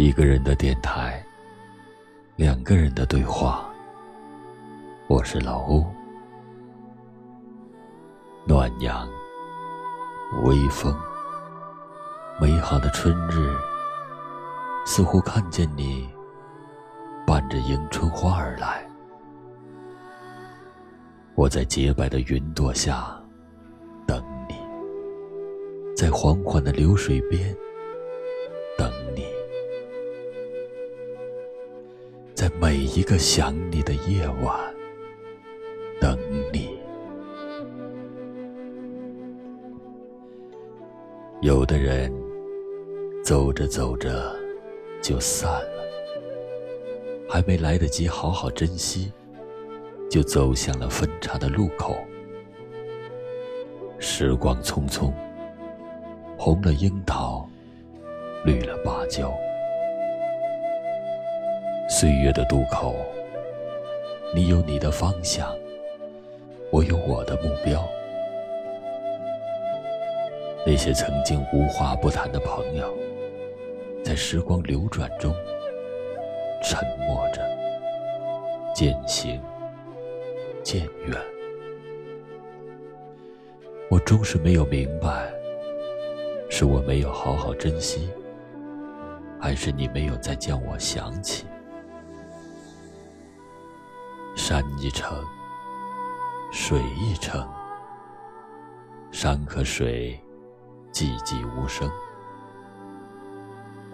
一个人的电台，两个人的对话。我是老欧，暖阳，微风，美好的春日，似乎看见你伴着迎春花而来。我在洁白的云朵下等你，在缓缓的流水边等你。每一个想你的夜晚，等你。有的人走着走着就散了，还没来得及好好珍惜，就走向了分岔的路口。时光匆匆，红了樱桃，绿了芭蕉。岁月的渡口，你有你的方向，我有我的目标。那些曾经无话不谈的朋友，在时光流转中沉默着，渐行渐远。我终是没有明白，是我没有好好珍惜，还是你没有再将我想起？山一程，水一程，山和水寂寂无声；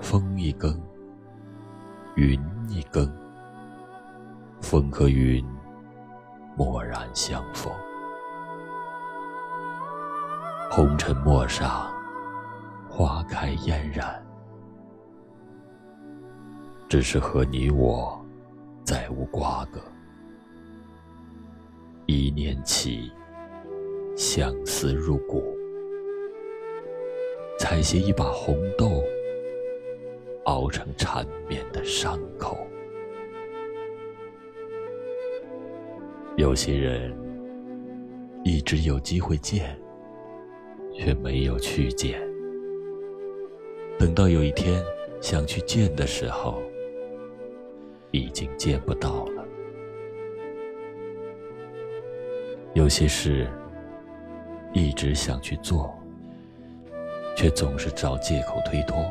风一更，云一更，风和云蓦然相逢。红尘陌上，花开嫣然，只是和你我再无瓜葛。念起，相思入骨。采撷一把红豆，熬成缠绵的伤口。有些人一直有机会见，却没有去见。等到有一天想去见的时候，已经见不到了。有些事一直想去做，却总是找借口推脱。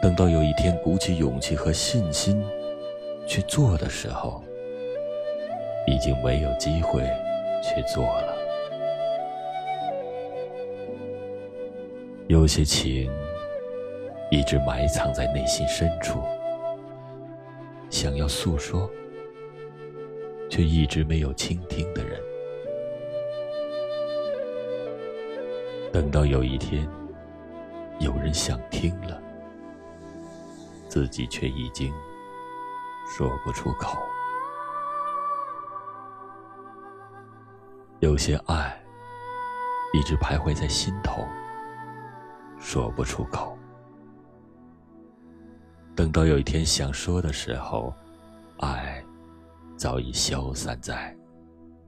等到有一天鼓起勇气和信心去做的时候，已经没有机会去做了。有些情一直埋藏在内心深处，想要诉说。却一直没有倾听的人，等到有一天，有人想听了，自己却已经说不出口。有些爱一直徘徊在心头，说不出口。等到有一天想说的时候，爱。早已消散在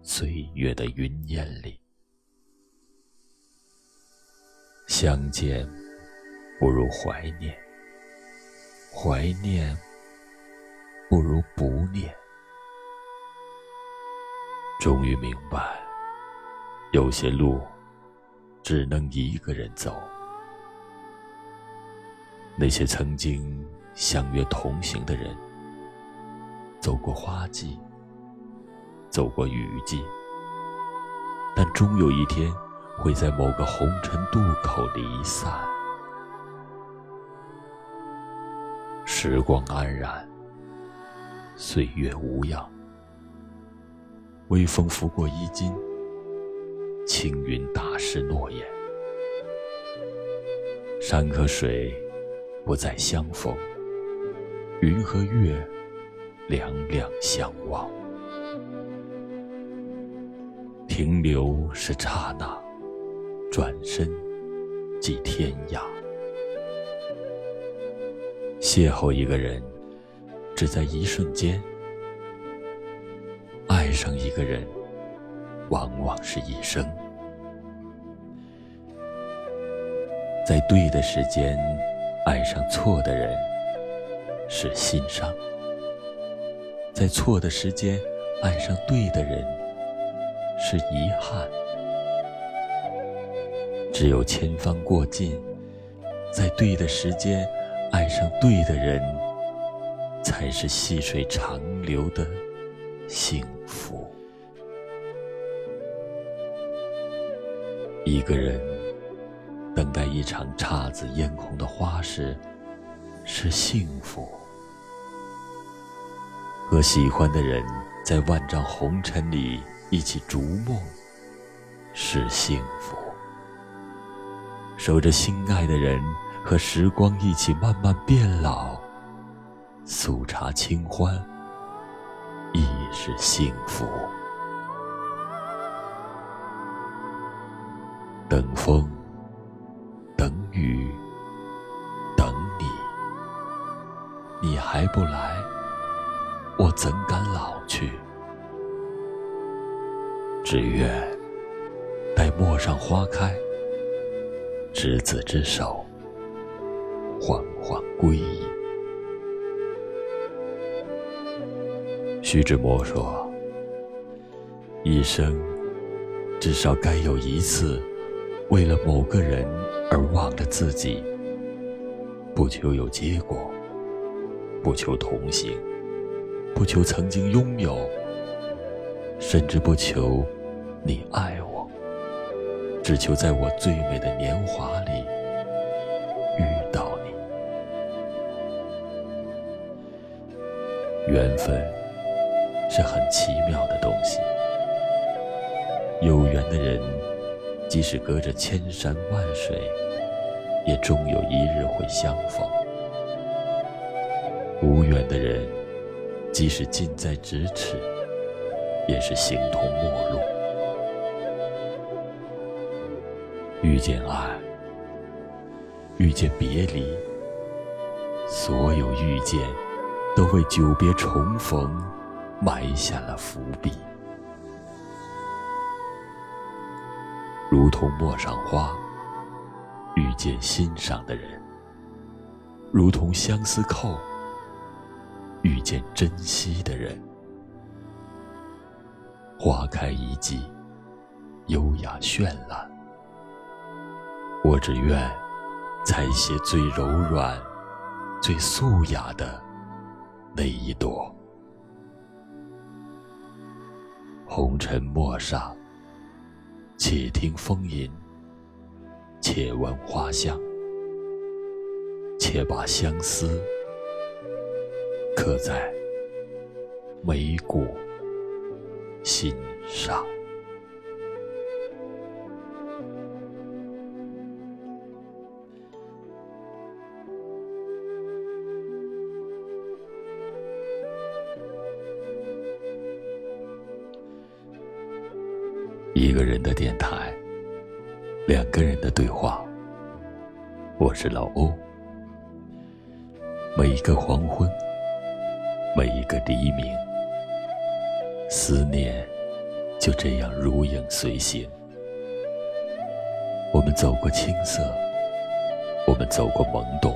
岁月的云烟里。相见不如怀念，怀念不如不念。终于明白，有些路只能一个人走。那些曾经相约同行的人。走过花季，走过雨季，但终有一天会在某个红尘渡口离散。时光安然，岁月无恙，微风拂过衣襟，青云打湿诺言。山和水不再相逢，云和月。两两相望，停留是刹那，转身即天涯。邂逅一个人，只在一瞬间；爱上一个人，往往是一生。在对的时间，爱上错的人是心伤，在错的时间爱上对的人是遗憾。只有千帆过尽，在对的时间爱上对的人，才是细水长流的幸福。一个人等待一场姹紫嫣红的花事，是幸福；和喜欢的人在万丈红尘里一起逐梦，是幸福；守着心爱的人和时光一起慢慢变老，素茶清欢，亦是幸福。等风，等雨，等你，你还不来，我怎敢老去？只愿待陌上花开，执子之手，缓缓归矣。徐志摩说：“一生至少该有一次。”为了某个人而忘了自己，不求有结果，不求同行，不求曾经拥有，甚至不求你爱我，只求在我最美的年华里遇到你。缘分是很奇妙的东西，有缘的人。即使隔着千山万水，也终有一日会相逢。无缘的人，即使近在咫尺，也是形同陌路。遇见爱，遇见别离，所有遇见，都为久别重逢埋下了伏笔。如同陌上花，遇见欣赏的人；如同相思扣，遇见珍惜的人。花开一季，优雅绚烂。我只愿采撷最柔软、最素雅的那一朵。红尘陌上。且听风吟，且闻花香，且把相思刻在眉骨心上。一个人的电台，两个人的对话。我是老欧。每一个黄昏，每一个黎明，思念就这样如影随形。我们走过青涩，我们走过懵懂，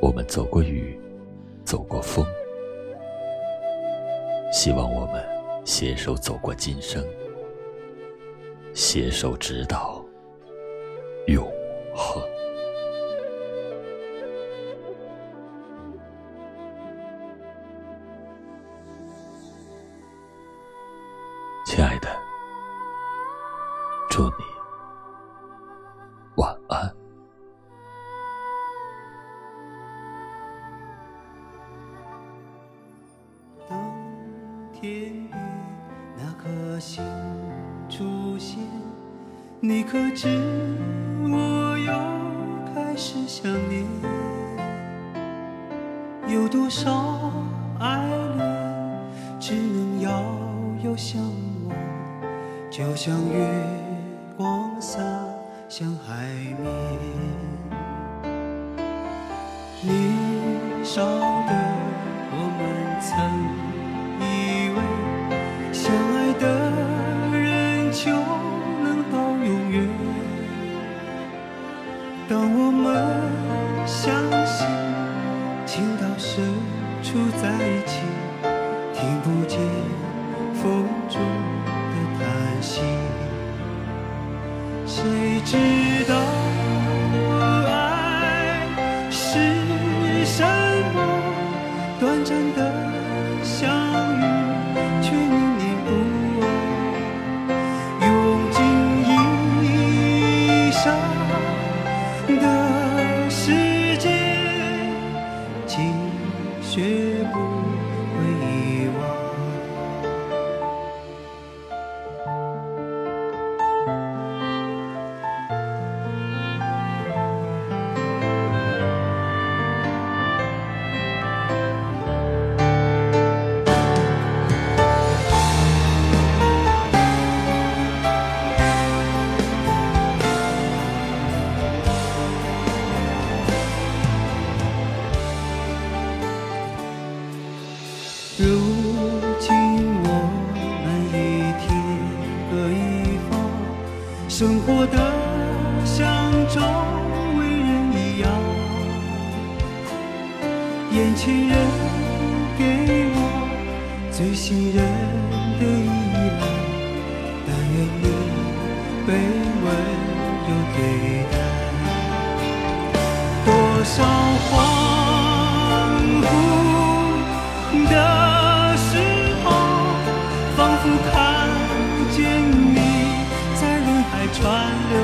我们走过雨，走过风。希望我们携手走过今生。携手直到永祝你晚安。当天边那颗星。出现，你可知我又开始想念？有多少爱恋只能遥遥相望，就像月洒向海面。年少的活得像周围人一样。眼前人给我最信任的依赖，但愿你被人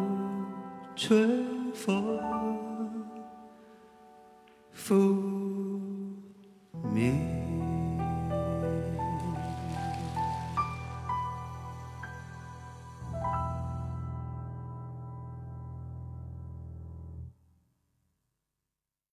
春风拂面。